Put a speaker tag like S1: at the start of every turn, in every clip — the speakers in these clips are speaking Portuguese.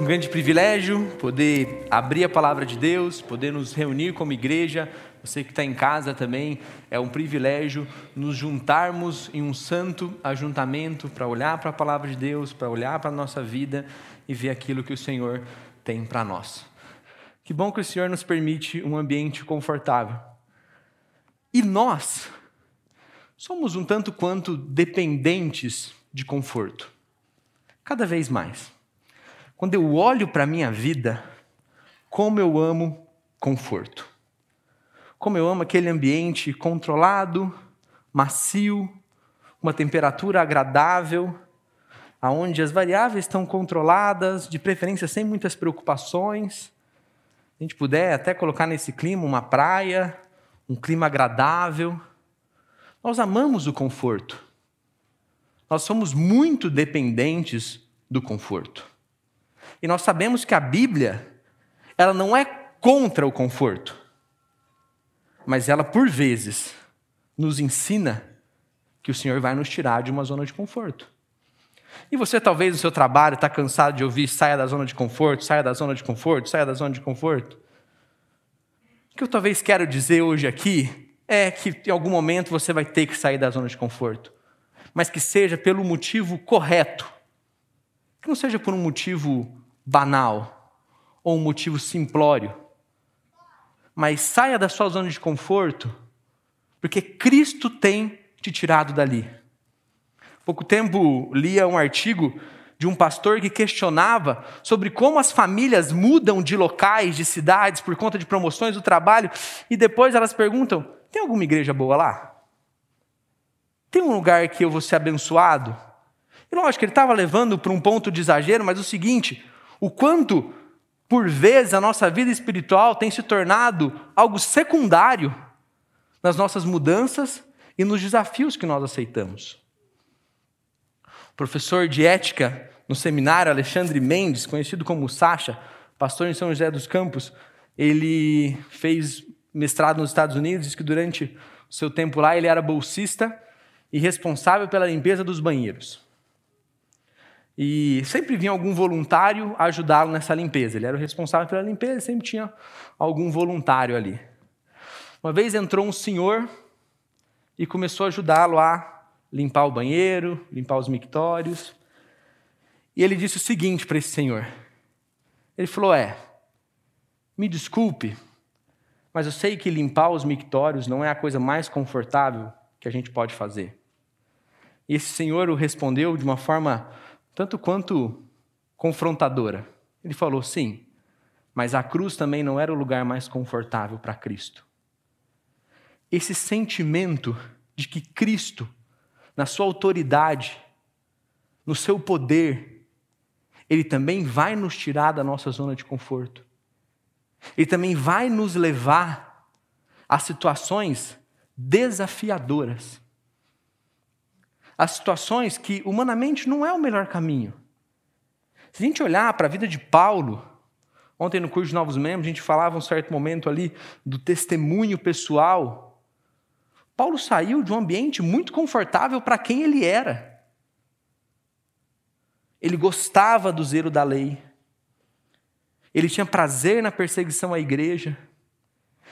S1: um grande privilégio poder abrir a palavra de Deus, poder nos reunir como igreja. Você que está em casa também, é um privilégio nos juntarmos em um santo ajuntamento para olhar para a palavra de Deus, para olhar para a nossa vida e ver aquilo que o Senhor tem para nós. Que bom que o Senhor nos permite um ambiente confortável. E nós somos um tanto quanto dependentes de conforto. Cada vez mais. Quando eu olho para a minha vida, como eu amo conforto. Como eu amo aquele ambiente controlado, macio, uma temperatura agradável, aonde as variáveis estão controladas, de preferência sem muitas preocupações. A gente puder até colocar nesse clima uma praia, um clima agradável. Nós amamos o conforto. Nós somos muito dependentes do conforto. E nós sabemos que a Bíblia, ela não é contra o conforto, mas ela, por vezes, nos ensina que o Senhor vai nos tirar de uma zona de conforto. E você, talvez, no seu trabalho, está cansado de ouvir saia da zona de conforto, saia da zona de conforto, saia da zona de conforto. O que eu talvez quero dizer hoje aqui é que em algum momento você vai ter que sair da zona de conforto, mas que seja pelo motivo correto, que não seja por um motivo banal ou um motivo simplório. Mas saia da sua zona de conforto, porque Cristo tem te tirado dali. Pouco tempo lia um artigo de um pastor que questionava sobre como as famílias mudam de locais, de cidades, por conta de promoções do trabalho, e depois elas perguntam: tem alguma igreja boa lá? Tem um lugar que eu vou ser abençoado? E lógico, ele estava levando para um ponto de exagero, mas o seguinte: o quanto, por vezes, a nossa vida espiritual tem se tornado algo secundário nas nossas mudanças e nos desafios que nós aceitamos. O professor de ética no seminário, Alexandre Mendes, conhecido como Sacha, pastor em São José dos Campos, ele fez mestrado nos Estados Unidos, diz que durante o seu tempo lá ele era bolsista e responsável pela limpeza dos banheiros. E sempre vinha algum voluntário ajudá-lo nessa limpeza. Ele era o responsável pela limpeza e sempre tinha algum voluntário ali. Uma vez entrou um senhor e começou a ajudá-lo a limpar o banheiro, limpar os mictórios. E ele disse o seguinte para esse senhor: ele falou, é, me desculpe, mas eu sei que limpar os mictórios não é a coisa mais confortável que a gente pode fazer. E esse senhor o respondeu de uma forma tanto quanto confrontadora. Ele falou: sim, mas a cruz também não era o lugar mais confortável para Cristo. Esse sentimento de que Cristo, na sua autoridade, no seu poder, ele também vai nos tirar da nossa zona de conforto. Ele também vai nos levar a situações desafiadoras as situações que humanamente não é o melhor caminho. Se a gente olhar para a vida de Paulo, ontem no curso de novos membros, a gente falava um certo momento ali do testemunho pessoal. Paulo saiu de um ambiente muito confortável para quem ele era. Ele gostava do zelo da lei. Ele tinha prazer na perseguição à igreja.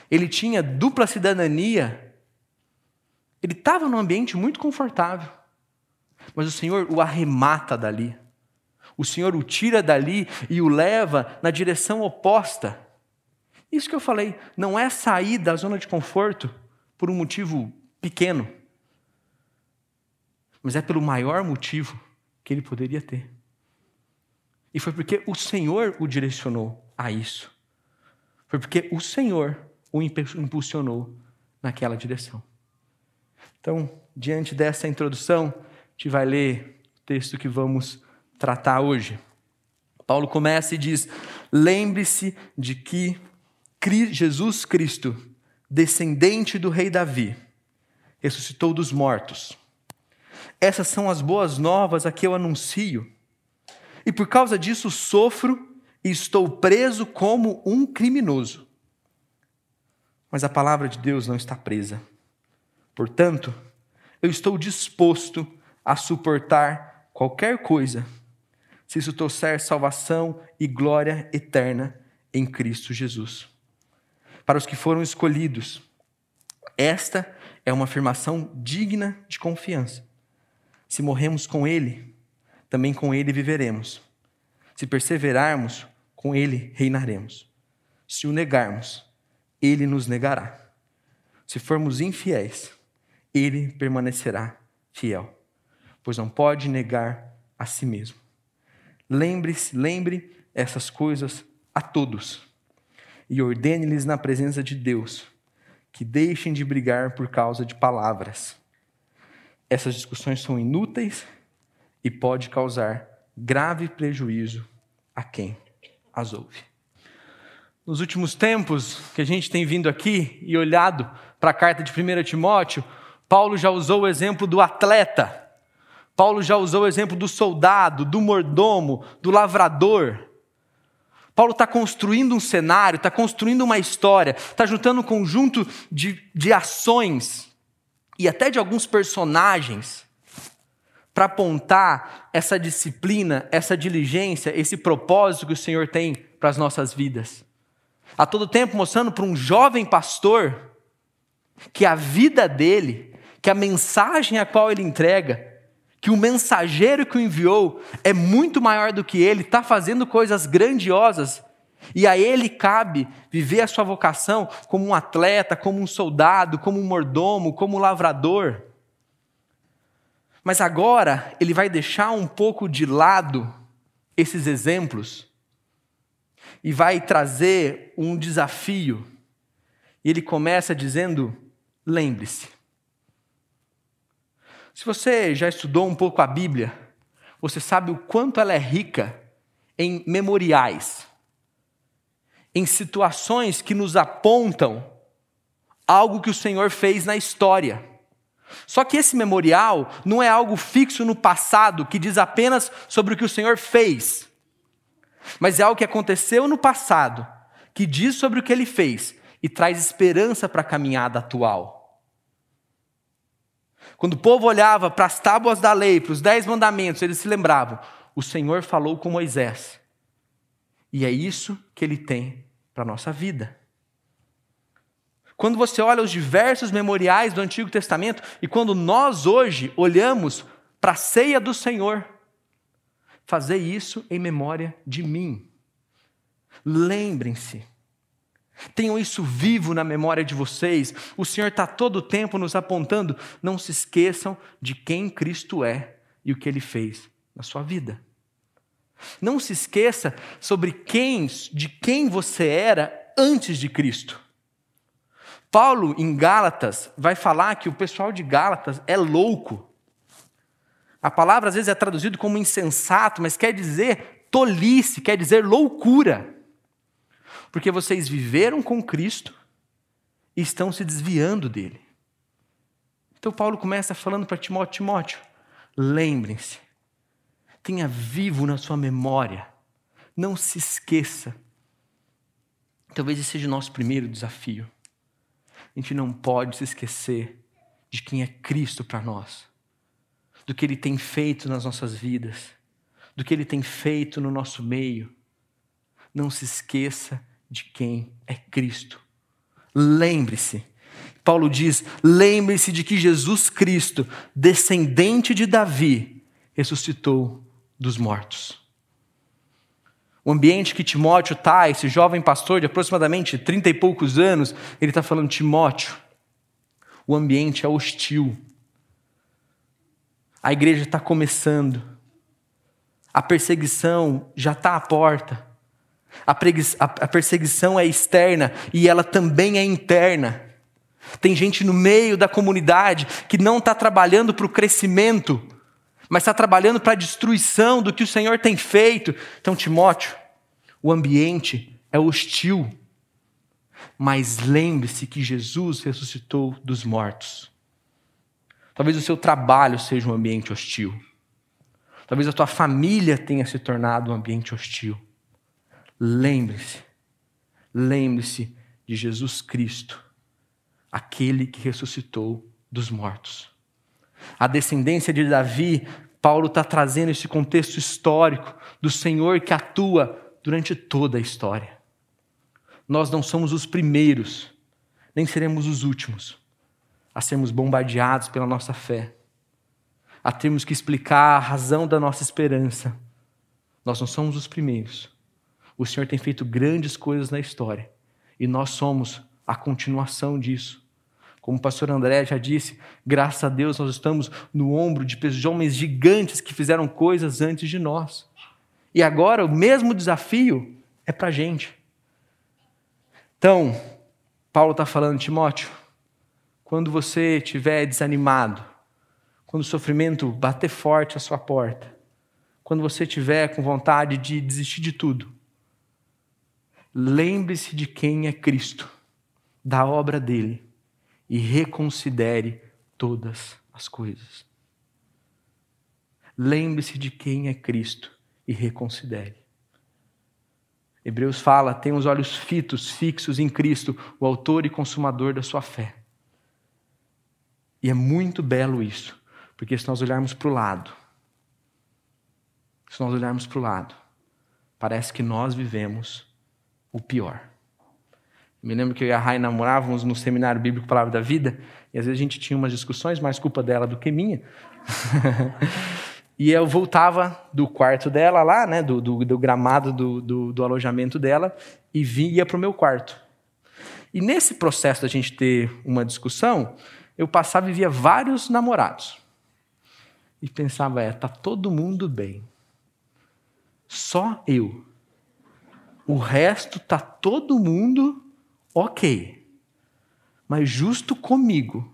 S1: Ele tinha dupla cidadania. Ele estava num ambiente muito confortável. Mas o Senhor o arremata dali. O Senhor o tira dali e o leva na direção oposta. Isso que eu falei, não é sair da zona de conforto por um motivo pequeno, mas é pelo maior motivo que ele poderia ter. E foi porque o Senhor o direcionou a isso. Foi porque o Senhor o impulsionou naquela direção. Então, diante dessa introdução, gente vai ler o texto que vamos tratar hoje. Paulo começa e diz: Lembre-se de que Jesus Cristo, descendente do rei Davi, ressuscitou dos mortos. Essas são as boas novas a que eu anuncio. E por causa disso sofro e estou preso como um criminoso. Mas a palavra de Deus não está presa. Portanto, eu estou disposto a suportar qualquer coisa, se isso trouxer salvação e glória eterna em Cristo Jesus. Para os que foram escolhidos, esta é uma afirmação digna de confiança. Se morremos com Ele, também com Ele viveremos. Se perseverarmos, com Ele reinaremos. Se o negarmos, Ele nos negará. Se formos infiéis, Ele permanecerá fiel, pois não pode negar a si mesmo. Lembre-se, lembre essas coisas a todos e ordene-lhes na presença de Deus que deixem de brigar por causa de palavras. Essas discussões são inúteis e pode causar grave prejuízo a quem as ouve. Nos últimos tempos que a gente tem vindo aqui e olhado para a carta de 1 Timóteo, Paulo já usou o exemplo do atleta. Paulo já usou o exemplo do soldado, do mordomo, do lavrador. Paulo está construindo um cenário, está construindo uma história, está juntando um conjunto de, de ações e até de alguns personagens para apontar essa disciplina, essa diligência, esse propósito que o Senhor tem para as nossas vidas. A todo tempo mostrando para um jovem pastor que a vida dele, que a mensagem a qual ele entrega, que o mensageiro que o enviou é muito maior do que ele, está fazendo coisas grandiosas, e a ele cabe viver a sua vocação como um atleta, como um soldado, como um mordomo, como um lavrador. Mas agora ele vai deixar um pouco de lado esses exemplos e vai trazer um desafio. E ele começa dizendo: lembre-se, se você já estudou um pouco a Bíblia, você sabe o quanto ela é rica em memoriais, em situações que nos apontam algo que o Senhor fez na história. Só que esse memorial não é algo fixo no passado que diz apenas sobre o que o Senhor fez, mas é algo que aconteceu no passado, que diz sobre o que ele fez e traz esperança para a caminhada atual. Quando o povo olhava para as tábuas da lei, para os dez mandamentos, eles se lembravam: o Senhor falou com Moisés. E é isso que ele tem para a nossa vida. Quando você olha os diversos memoriais do Antigo Testamento e quando nós hoje olhamos para a ceia do Senhor, fazer isso em memória de mim. Lembrem-se Tenham isso vivo na memória de vocês. O Senhor está todo o tempo nos apontando. Não se esqueçam de quem Cristo é e o que ele fez na sua vida. Não se esqueça sobre quem, de quem você era antes de Cristo. Paulo, em Gálatas, vai falar que o pessoal de Gálatas é louco. A palavra às vezes é traduzida como insensato, mas quer dizer tolice, quer dizer loucura. Porque vocês viveram com Cristo e estão se desviando dele. Então Paulo começa falando para Timóteo: Timóteo, lembrem-se, tenha vivo na sua memória, não se esqueça. Talvez esse seja o nosso primeiro desafio. A gente não pode se esquecer de quem é Cristo para nós, do que Ele tem feito nas nossas vidas, do que Ele tem feito no nosso meio. Não se esqueça de quem é Cristo. Lembre-se. Paulo diz: lembre-se de que Jesus Cristo, descendente de Davi, ressuscitou dos mortos. O ambiente que Timóteo está, esse jovem pastor de aproximadamente trinta e poucos anos, ele está falando: Timóteo, o ambiente é hostil. A igreja está começando. A perseguição já está à porta. A perseguição é externa e ela também é interna. Tem gente no meio da comunidade que não está trabalhando para o crescimento, mas está trabalhando para a destruição do que o Senhor tem feito. Então, Timóteo, o ambiente é hostil. Mas lembre-se que Jesus ressuscitou dos mortos. Talvez o seu trabalho seja um ambiente hostil. Talvez a tua família tenha se tornado um ambiente hostil. Lembre-se, lembre-se de Jesus Cristo, aquele que ressuscitou dos mortos. A descendência de Davi Paulo está trazendo esse contexto histórico do Senhor que atua durante toda a história. Nós não somos os primeiros, nem seremos os últimos a sermos bombardeados pela nossa fé, a termos que explicar a razão da nossa esperança. Nós não somos os primeiros. O Senhor tem feito grandes coisas na história e nós somos a continuação disso. Como o pastor André já disse, graças a Deus nós estamos no ombro de homens gigantes que fizeram coisas antes de nós. E agora o mesmo desafio é para a gente. Então, Paulo está falando, Timóteo, quando você estiver desanimado, quando o sofrimento bater forte à sua porta, quando você estiver com vontade de desistir de tudo, lembre-se de quem é Cristo, da obra dele e reconsidere todas as coisas. Lembre-se de quem é Cristo e reconsidere. Hebreus fala: tem os olhos fitos, fixos em Cristo, o autor e consumador da sua fé. E é muito belo isso, porque se nós olharmos para o lado, se nós olharmos para o lado, parece que nós vivemos o pior. Me lembro que eu e a Rai namorávamos no seminário bíblico Palavra da Vida, e às vezes a gente tinha umas discussões, mais culpa dela do que minha. e eu voltava do quarto dela lá, né, do, do, do gramado do, do, do, alojamento dela, e ia para o meu quarto. E nesse processo da gente ter uma discussão, eu passava e via vários namorados. E pensava, é, tá todo mundo bem. Só eu. O resto tá todo mundo ok. Mas justo comigo.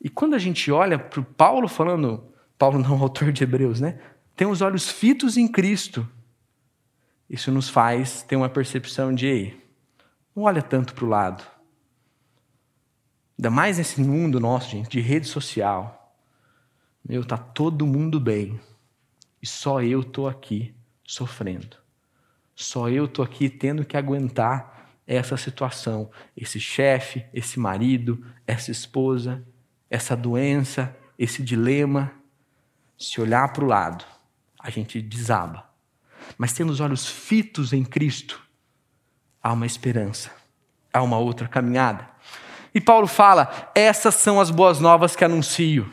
S1: E quando a gente olha para o Paulo falando, Paulo não, autor de Hebreus, né? Tem os olhos fitos em Cristo. Isso nos faz ter uma percepção de, não olha tanto para o lado Ainda mais nesse mundo nosso, gente, de rede social. Meu, tá todo mundo bem. E só eu tô aqui sofrendo. Só eu tô aqui tendo que aguentar essa situação, esse chefe, esse marido, essa esposa, essa doença, esse dilema. Se olhar para o lado, a gente desaba. Mas tendo os olhos fitos em Cristo, há uma esperança, há uma outra caminhada. E Paulo fala: essas são as boas novas que anuncio.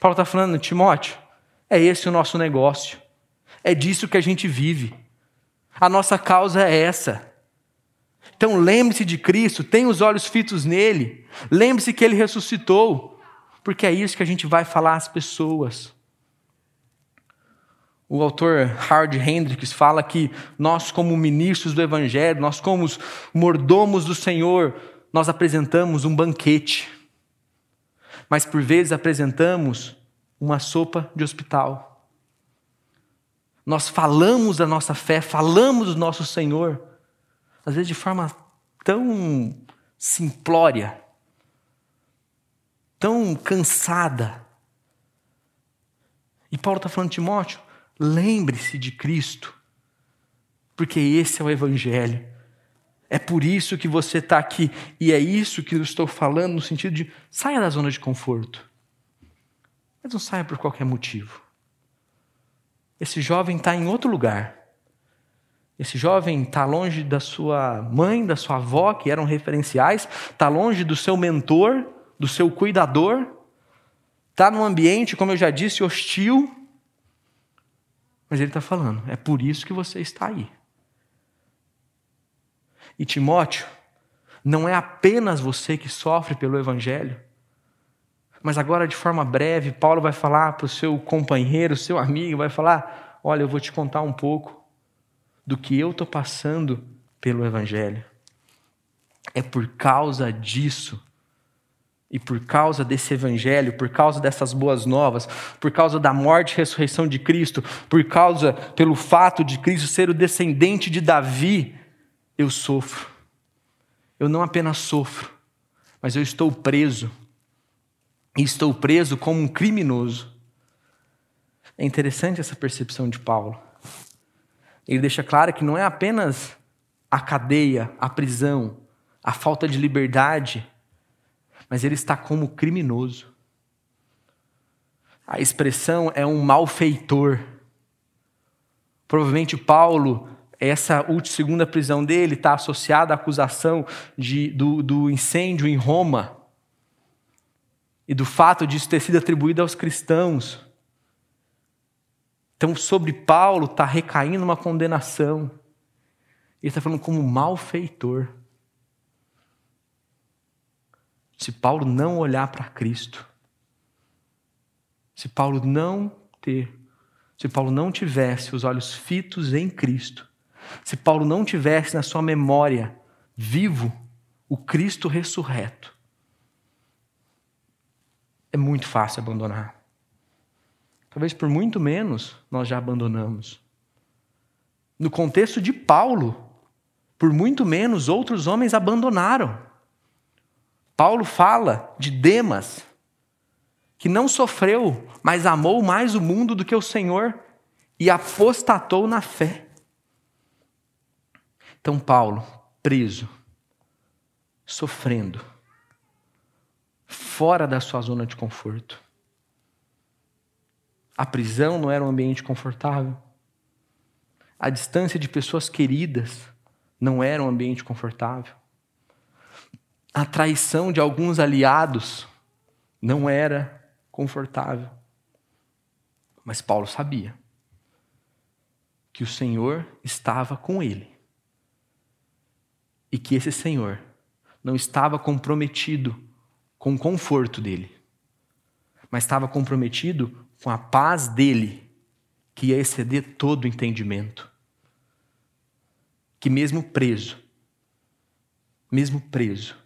S1: Paulo está falando, Timóteo, é esse o nosso negócio. É disso que a gente vive. A nossa causa é essa. Então lembre-se de Cristo, tenha os olhos fitos nele. Lembre-se que ele ressuscitou, porque é isso que a gente vai falar às pessoas. O autor Hard Hendricks fala que nós, como ministros do Evangelho, nós, como mordomos do Senhor, nós apresentamos um banquete, mas por vezes apresentamos uma sopa de hospital. Nós falamos da nossa fé, falamos do nosso Senhor, às vezes de forma tão simplória, tão cansada. E Paulo está falando, Timóteo, lembre-se de Cristo, porque esse é o Evangelho. É por isso que você está aqui. E é isso que eu estou falando no sentido de saia da zona de conforto. Mas não saia por qualquer motivo. Esse jovem está em outro lugar. Esse jovem está longe da sua mãe, da sua avó, que eram referenciais, está longe do seu mentor, do seu cuidador, está num ambiente, como eu já disse, hostil. Mas ele está falando, é por isso que você está aí. E Timóteo, não é apenas você que sofre pelo Evangelho, mas agora, de forma breve, Paulo vai falar para o seu companheiro, seu amigo, vai falar: Olha, eu vou te contar um pouco do que eu estou passando pelo Evangelho. É por causa disso, e por causa desse Evangelho, por causa dessas boas novas, por causa da morte e ressurreição de Cristo, por causa, pelo fato de Cristo ser o descendente de Davi, eu sofro. Eu não apenas sofro, mas eu estou preso. E estou preso como um criminoso. É interessante essa percepção de Paulo. Ele deixa claro que não é apenas a cadeia, a prisão, a falta de liberdade, mas ele está como criminoso. A expressão é um malfeitor. Provavelmente Paulo, essa segunda prisão dele está associada à acusação de, do, do incêndio em Roma e do fato de isso ter sido atribuído aos cristãos. Então, sobre Paulo está recaindo uma condenação. Ele está falando como malfeitor. Se Paulo não olhar para Cristo, se Paulo não ter, se Paulo não tivesse os olhos fitos em Cristo, se Paulo não tivesse na sua memória vivo o Cristo ressurreto, é muito fácil abandonar. Talvez por muito menos nós já abandonamos. No contexto de Paulo, por muito menos outros homens abandonaram. Paulo fala de Demas, que não sofreu, mas amou mais o mundo do que o Senhor e apostatou na fé. Então, Paulo, preso, sofrendo, fora da sua zona de conforto. A prisão não era um ambiente confortável. A distância de pessoas queridas não era um ambiente confortável. A traição de alguns aliados não era confortável. Mas Paulo sabia que o Senhor estava com ele e que esse Senhor não estava comprometido com o conforto dele, mas estava comprometido com a paz dele, que ia exceder todo o entendimento. Que mesmo preso, mesmo preso,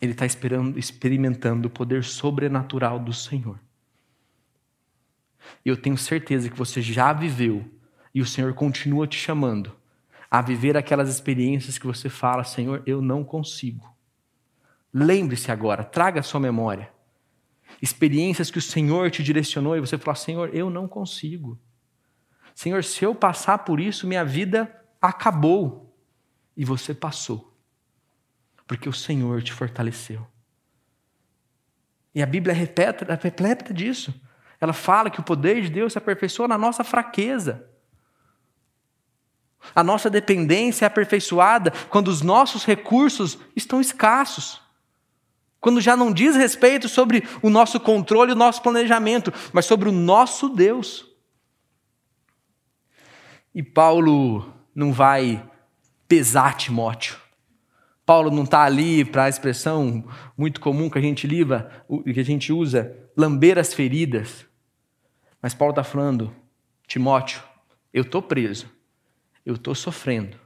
S1: ele está experimentando o poder sobrenatural do Senhor. E eu tenho certeza que você já viveu e o Senhor continua te chamando a viver aquelas experiências que você fala, Senhor, eu não consigo. Lembre-se agora, traga sua memória. Experiências que o Senhor te direcionou e você fala, Senhor, eu não consigo. Senhor, se eu passar por isso, minha vida acabou. E você passou. Porque o Senhor te fortaleceu. E a Bíblia é repleta, é repleta disso. Ela fala que o poder de Deus se aperfeiçoa na nossa fraqueza. A nossa dependência é aperfeiçoada quando os nossos recursos estão escassos. Quando já não diz respeito sobre o nosso controle, o nosso planejamento, mas sobre o nosso Deus. E Paulo não vai pesar Timóteo. Paulo não está ali para a expressão muito comum que a gente liva, que a gente usa, lamber as feridas. Mas Paulo está falando, Timóteo, eu estou preso, eu estou sofrendo,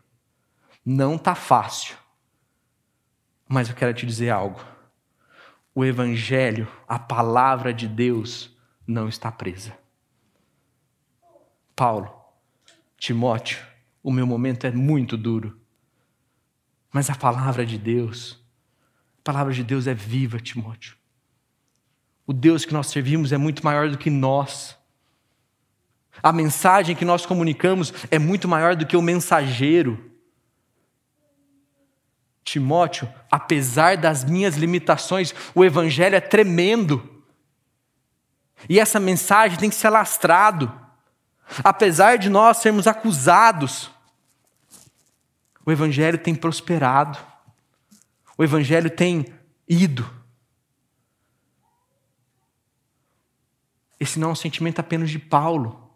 S1: não está fácil, mas eu quero te dizer algo o Evangelho, a palavra de Deus, não está presa. Paulo, Timóteo, o meu momento é muito duro, mas a palavra de Deus, a palavra de Deus é viva, Timóteo. O Deus que nós servimos é muito maior do que nós. A mensagem que nós comunicamos é muito maior do que o mensageiro. Timóteo, apesar das minhas limitações, o evangelho é tremendo. E essa mensagem tem que ser alastrado. Apesar de nós sermos acusados, o evangelho tem prosperado. O evangelho tem ido. Esse não é um sentimento apenas de Paulo.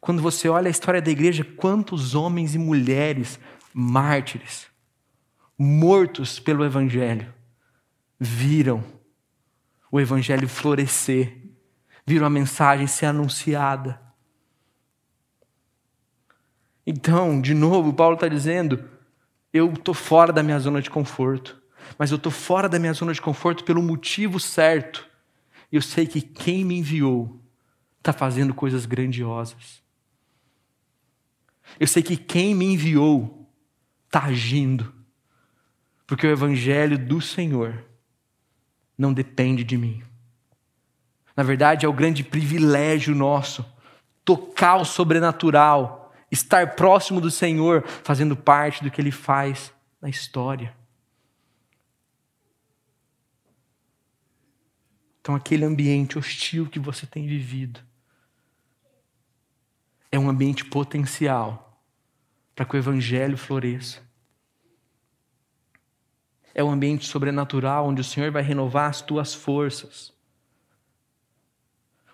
S1: Quando você olha a história da igreja, quantos homens e mulheres mártires mortos pelo Evangelho, viram o Evangelho florescer, viram a mensagem ser anunciada. Então, de novo, Paulo está dizendo: eu estou fora da minha zona de conforto, mas eu estou fora da minha zona de conforto pelo motivo certo. Eu sei que quem me enviou está fazendo coisas grandiosas. Eu sei que quem me enviou está agindo. Porque o Evangelho do Senhor não depende de mim. Na verdade, é o grande privilégio nosso tocar o sobrenatural, estar próximo do Senhor, fazendo parte do que Ele faz na história. Então, aquele ambiente hostil que você tem vivido é um ambiente potencial para que o Evangelho floresça. É um ambiente sobrenatural onde o Senhor vai renovar as tuas forças.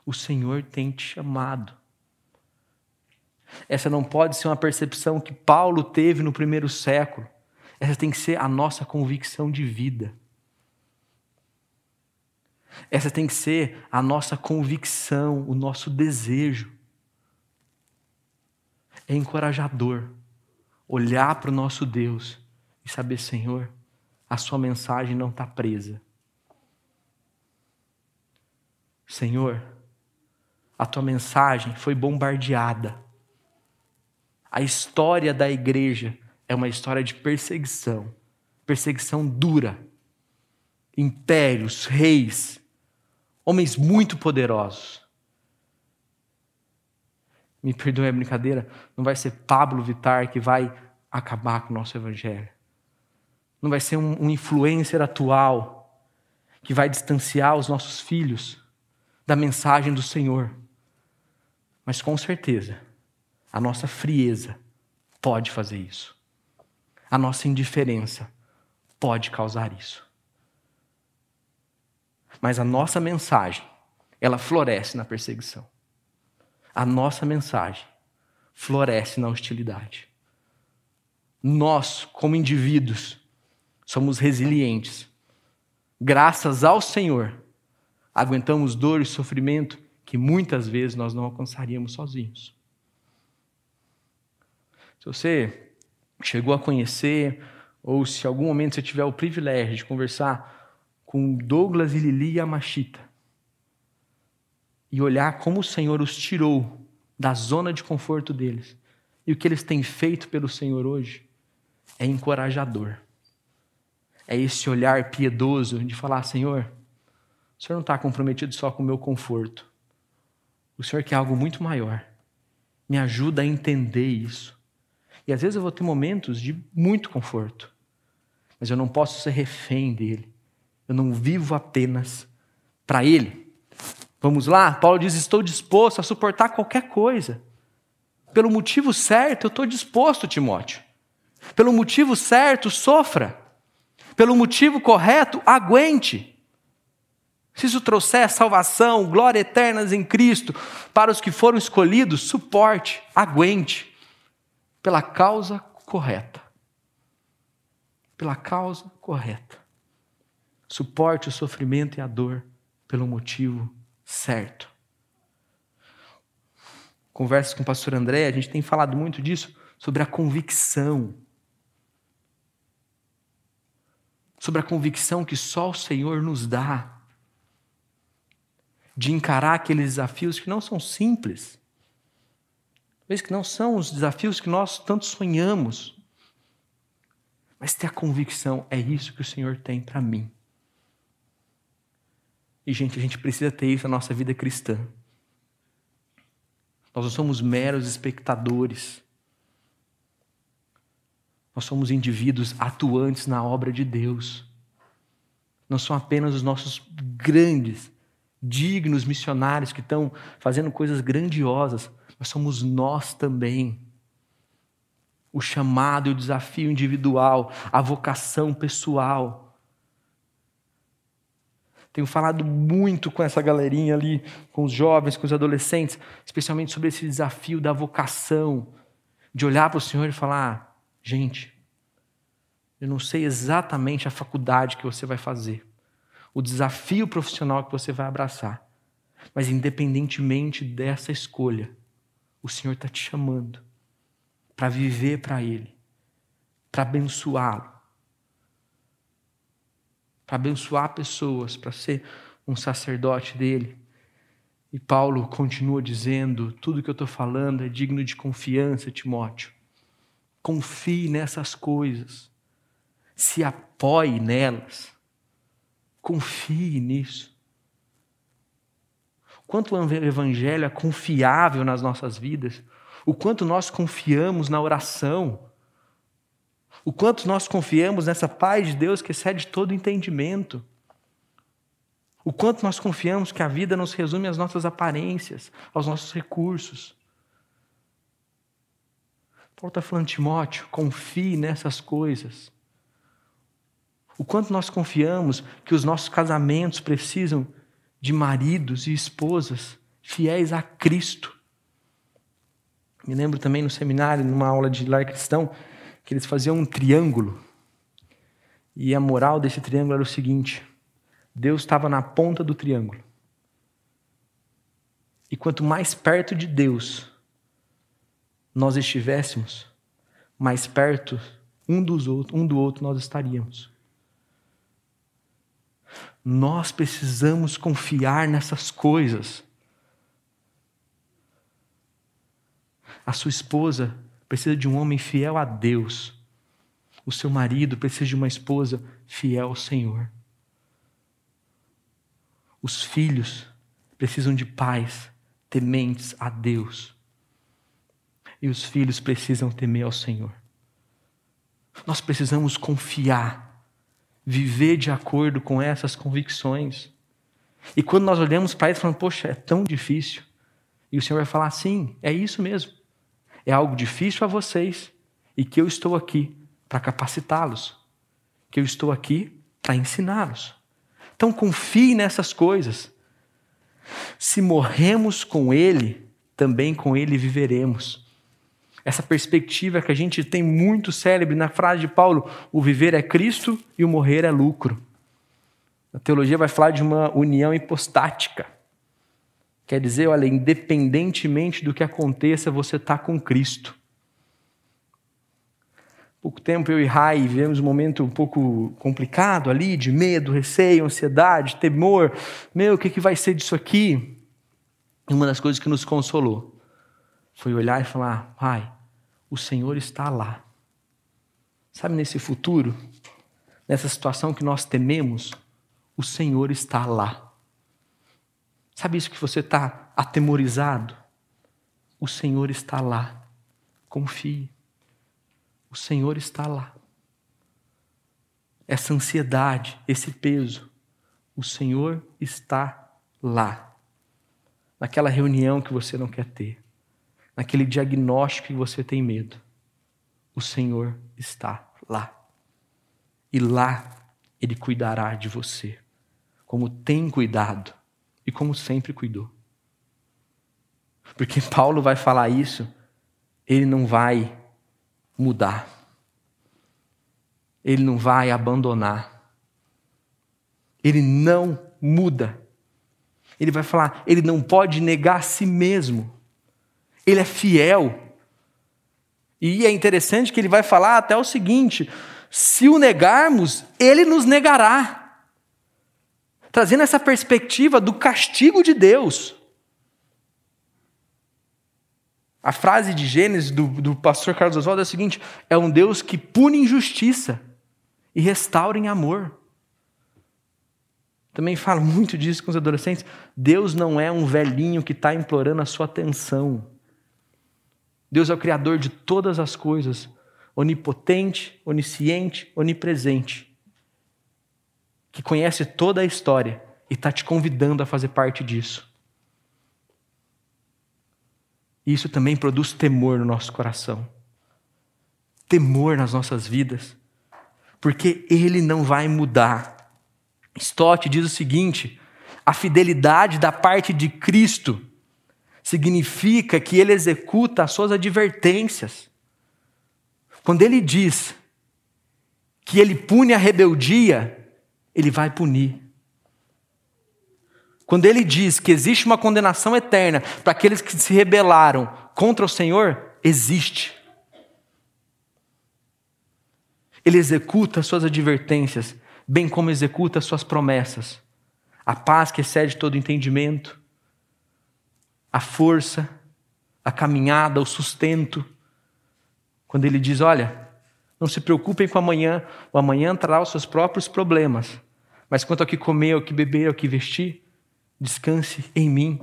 S1: O Senhor tem te chamado. Essa não pode ser uma percepção que Paulo teve no primeiro século. Essa tem que ser a nossa convicção de vida. Essa tem que ser a nossa convicção, o nosso desejo. É encorajador olhar para o nosso Deus e saber, Senhor, a sua mensagem não está presa. Senhor, a tua mensagem foi bombardeada. A história da igreja é uma história de perseguição, perseguição dura. Impérios, reis, homens muito poderosos. Me perdoe a brincadeira, não vai ser Pablo Vitar que vai acabar com o nosso evangelho. Não vai ser um, um influencer atual que vai distanciar os nossos filhos da mensagem do Senhor. Mas com certeza, a nossa frieza pode fazer isso. A nossa indiferença pode causar isso. Mas a nossa mensagem, ela floresce na perseguição. A nossa mensagem floresce na hostilidade. Nós, como indivíduos, somos resilientes. Graças ao Senhor, aguentamos dor e sofrimento que muitas vezes nós não alcançaríamos sozinhos. Se você chegou a conhecer, ou se algum momento você tiver o privilégio de conversar com Douglas e Lili Yamashita e olhar como o Senhor os tirou da zona de conforto deles e o que eles têm feito pelo Senhor hoje, é encorajador. É esse olhar piedoso de falar: Senhor, o Senhor não está comprometido só com o meu conforto. O Senhor quer algo muito maior. Me ajuda a entender isso. E às vezes eu vou ter momentos de muito conforto, mas eu não posso ser refém dele. Eu não vivo apenas para Ele. Vamos lá? Paulo diz: Estou disposto a suportar qualquer coisa. Pelo motivo certo, eu estou disposto, Timóteo. Pelo motivo certo, sofra. Pelo motivo correto, aguente. Se isso trouxer salvação, glória eternas em Cristo para os que foram escolhidos, suporte, aguente. Pela causa correta. Pela causa correta. Suporte o sofrimento e a dor pelo motivo certo. Conversas com o pastor André, a gente tem falado muito disso, sobre a convicção. Sobre a convicção que só o Senhor nos dá. De encarar aqueles desafios que não são simples. Talvez que não são os desafios que nós tanto sonhamos. Mas ter a convicção, é isso que o Senhor tem para mim. E, gente, a gente precisa ter isso na nossa vida cristã. Nós não somos meros espectadores. Nós somos indivíduos atuantes na obra de Deus. Não são apenas os nossos grandes, dignos missionários que estão fazendo coisas grandiosas, mas somos nós também. O chamado e o desafio individual, a vocação pessoal tenho falado muito com essa galerinha ali, com os jovens, com os adolescentes, especialmente sobre esse desafio da vocação, de olhar para o Senhor e falar: gente, eu não sei exatamente a faculdade que você vai fazer, o desafio profissional que você vai abraçar, mas independentemente dessa escolha, o Senhor está te chamando para viver para Ele, para abençoá-lo para abençoar pessoas, para ser um sacerdote dele. E Paulo continua dizendo: tudo que eu estou falando é digno de confiança, Timóteo. Confie nessas coisas, se apoie nelas, confie nisso. Quanto o Evangelho é confiável nas nossas vidas, o quanto nós confiamos na oração, o quanto nós confiamos nessa paz de Deus que excede todo entendimento. O quanto nós confiamos que a vida não se resume às nossas aparências, aos nossos recursos. Paulo está falando, Timóteo, confie nessas coisas. O quanto nós confiamos que os nossos casamentos precisam de maridos e esposas fiéis a Cristo. Me lembro também no seminário, numa aula de lar cristão, que eles faziam um triângulo. E a moral desse triângulo era o seguinte: Deus estava na ponta do triângulo. E quanto mais perto de Deus nós estivéssemos, mais perto um, dos outros, um do outro nós estaríamos. Nós precisamos confiar nessas coisas. A sua esposa precisa de um homem fiel a Deus. O seu marido precisa de uma esposa fiel ao Senhor. Os filhos precisam de pais tementes a Deus. E os filhos precisam temer ao Senhor. Nós precisamos confiar, viver de acordo com essas convicções. E quando nós olhamos para isso, falamos, poxa, é tão difícil. E o Senhor vai falar, sim, é isso mesmo. É algo difícil a vocês e que eu estou aqui para capacitá-los, que eu estou aqui para ensiná-los. Então confie nessas coisas. Se morremos com Ele, também com Ele viveremos. Essa perspectiva que a gente tem muito célebre na frase de Paulo: o viver é Cristo e o morrer é lucro. A teologia vai falar de uma união hipostática. Quer dizer, olha, independentemente do que aconteça, você está com Cristo pouco tempo eu e Rai vivemos um momento um pouco complicado ali, de medo, receio, ansiedade, temor. Meu, o que, que vai ser disso aqui? Uma das coisas que nos consolou foi olhar e falar: Pai, o Senhor está lá. Sabe, nesse futuro, nessa situação que nós tememos, o Senhor está lá. Sabe isso que você está atemorizado? O Senhor está lá. Confie. O Senhor está lá. Essa ansiedade, esse peso, o Senhor está lá. Naquela reunião que você não quer ter, naquele diagnóstico que você tem medo, o Senhor está lá. E lá Ele cuidará de você, como tem cuidado e como sempre cuidou. Porque Paulo vai falar isso, ele não vai mudar. Ele não vai abandonar. Ele não muda. Ele vai falar, ele não pode negar a si mesmo. Ele é fiel. E é interessante que ele vai falar até o seguinte: se o negarmos, ele nos negará. Trazendo essa perspectiva do castigo de Deus. A frase de Gênesis do, do pastor Carlos Oswaldo é a seguinte: é um Deus que pune injustiça e restaura em amor. Também falo muito disso com os adolescentes. Deus não é um velhinho que está implorando a sua atenção. Deus é o Criador de todas as coisas, onipotente, onisciente, onipresente, que conhece toda a história e está te convidando a fazer parte disso. isso também produz temor no nosso coração. Temor nas nossas vidas. Porque ele não vai mudar. Stott diz o seguinte: a fidelidade da parte de Cristo significa que ele executa as suas advertências. Quando ele diz que ele pune a rebeldia, ele vai punir. Quando ele diz que existe uma condenação eterna para aqueles que se rebelaram contra o Senhor, existe. Ele executa as suas advertências, bem como executa as suas promessas. A paz que excede todo entendimento, a força, a caminhada, o sustento. Quando ele diz: Olha, não se preocupem com amanhã, o amanhã trará os seus próprios problemas. Mas quanto ao que comer, ao que beber, ao que vestir, descanse em mim.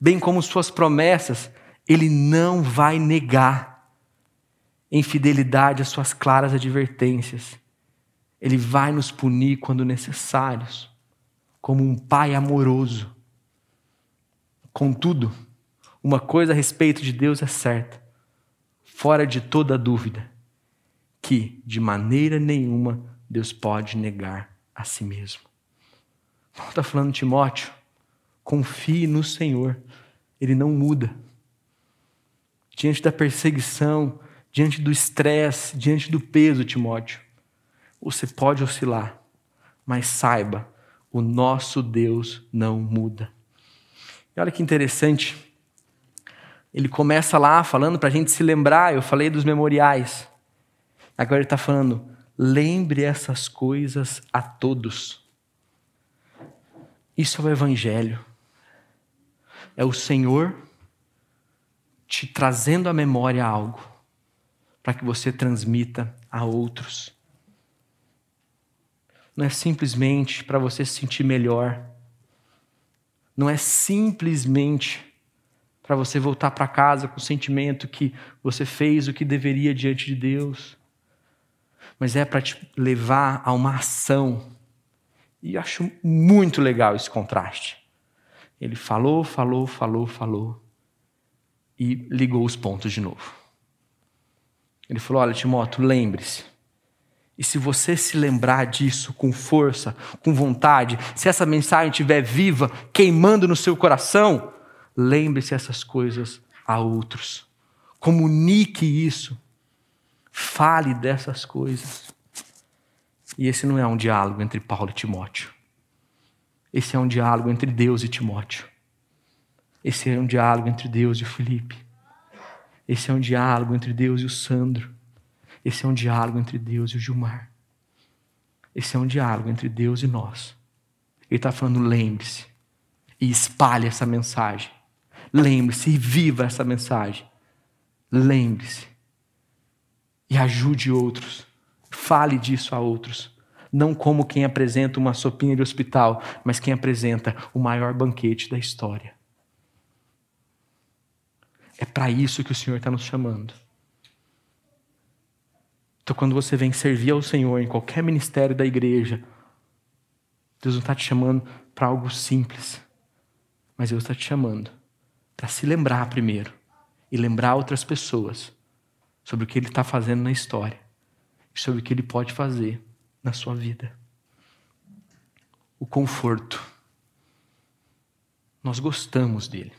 S1: Bem como suas promessas, ele não vai negar em fidelidade às suas claras advertências. Ele vai nos punir quando necessários. como um pai amoroso. Contudo, uma coisa a respeito de Deus é certa, fora de toda dúvida, que de maneira nenhuma Deus pode negar a si mesmo. Paulo está falando, Timóteo, confie no Senhor, Ele não muda. Diante da perseguição, diante do estresse, diante do peso, Timóteo, você pode oscilar, mas saiba, o nosso Deus não muda. E olha que interessante, ele começa lá falando para a gente se lembrar, eu falei dos memoriais. Agora ele está falando, lembre essas coisas a todos. Isso é o Evangelho. É o Senhor te trazendo à memória algo para que você transmita a outros. Não é simplesmente para você se sentir melhor. Não é simplesmente para você voltar para casa com o sentimento que você fez o que deveria diante de Deus. Mas é para te levar a uma ação. E eu acho muito legal esse contraste. Ele falou, falou, falou, falou e ligou os pontos de novo. Ele falou: Olha, Timóteo, lembre-se. E se você se lembrar disso com força, com vontade, se essa mensagem estiver viva, queimando no seu coração, lembre-se essas coisas a outros. Comunique isso. Fale dessas coisas. E esse não é um diálogo entre Paulo e Timóteo. Esse é um diálogo entre Deus e Timóteo. Esse é um diálogo entre Deus e Felipe. Esse é um diálogo entre Deus e o Sandro. Esse é um diálogo entre Deus e o Gilmar. Esse é um diálogo entre Deus e nós. Ele está falando, lembre-se e espalhe essa mensagem. Lembre-se e viva essa mensagem. Lembre-se e ajude outros. Fale disso a outros. Não como quem apresenta uma sopinha de hospital, mas quem apresenta o maior banquete da história. É para isso que o Senhor está nos chamando. Então, quando você vem servir ao Senhor em qualquer ministério da igreja, Deus não está te chamando para algo simples, mas Deus está te chamando para se lembrar primeiro e lembrar outras pessoas sobre o que Ele está fazendo na história e sobre o que Ele pode fazer na sua vida. O conforto. Nós gostamos dele.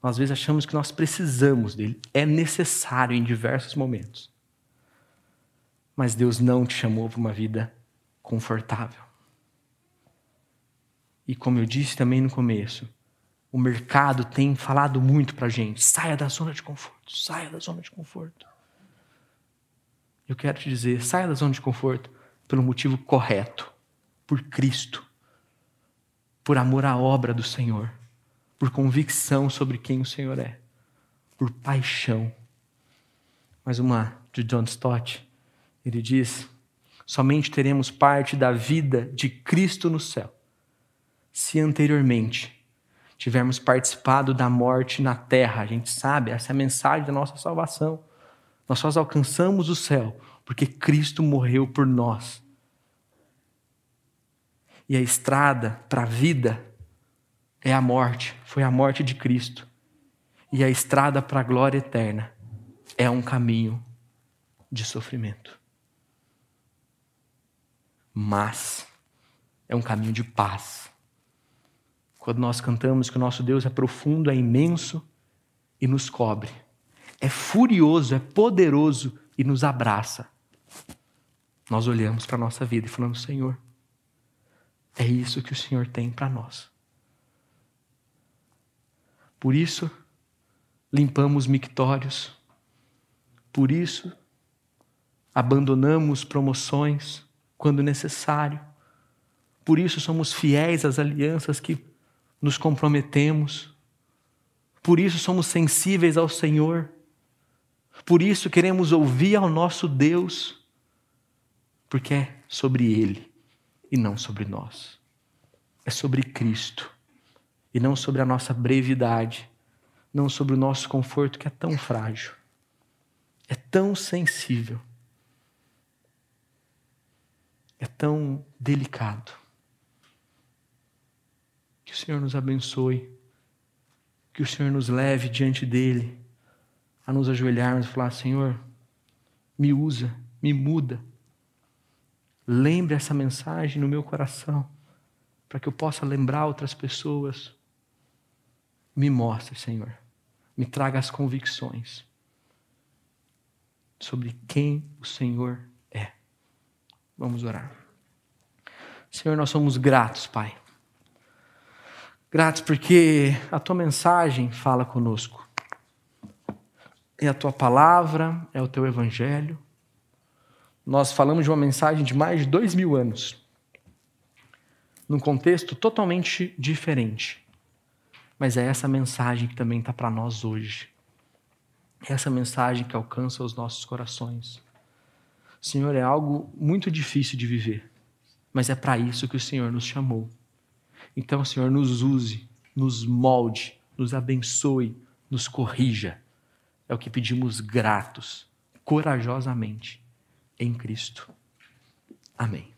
S1: Nós, às vezes achamos que nós precisamos dele, é necessário em diversos momentos. Mas Deus não te chamou para uma vida confortável. E como eu disse também no começo, o mercado tem falado muito para a gente: saia da zona de conforto, saia da zona de conforto. Eu quero te dizer: saia da zona de conforto pelo motivo correto, por Cristo, por amor à obra do Senhor por convicção sobre quem o Senhor é, por paixão. Mais uma de John Stott, ele diz: somente teremos parte da vida de Cristo no céu, se anteriormente tivermos participado da morte na terra. A gente sabe, essa é a mensagem da nossa salvação. Nós só alcançamos o céu porque Cristo morreu por nós. E a estrada para a vida é a morte, foi a morte de Cristo. E a estrada para a glória eterna é um caminho de sofrimento. Mas é um caminho de paz. Quando nós cantamos que o nosso Deus é profundo, é imenso e nos cobre, é furioso, é poderoso e nos abraça. Nós olhamos para a nossa vida e falamos: Senhor, é isso que o Senhor tem para nós. Por isso, limpamos mictórios. Por isso, abandonamos promoções quando necessário. Por isso, somos fiéis às alianças que nos comprometemos. Por isso, somos sensíveis ao Senhor. Por isso, queremos ouvir ao nosso Deus, porque é sobre Ele e não sobre nós. É sobre Cristo e não sobre a nossa brevidade, não sobre o nosso conforto que é tão frágil, é tão sensível, é tão delicado. Que o Senhor nos abençoe. Que o Senhor nos leve diante dele a nos ajoelharmos e falar: Senhor, me usa, me muda. Lembre essa mensagem no meu coração, para que eu possa lembrar outras pessoas. Me mostre, Senhor. Me traga as convicções sobre quem o Senhor é. Vamos orar. Senhor, nós somos gratos, Pai. Gratos porque a tua mensagem fala conosco. É a tua palavra, é o teu evangelho. Nós falamos de uma mensagem de mais de dois mil anos, num contexto totalmente diferente. Mas é essa mensagem que também está para nós hoje. É essa mensagem que alcança os nossos corações. Senhor, é algo muito difícil de viver, mas é para isso que o Senhor nos chamou. Então, Senhor, nos use, nos molde, nos abençoe, nos corrija. É o que pedimos gratos, corajosamente, em Cristo. Amém.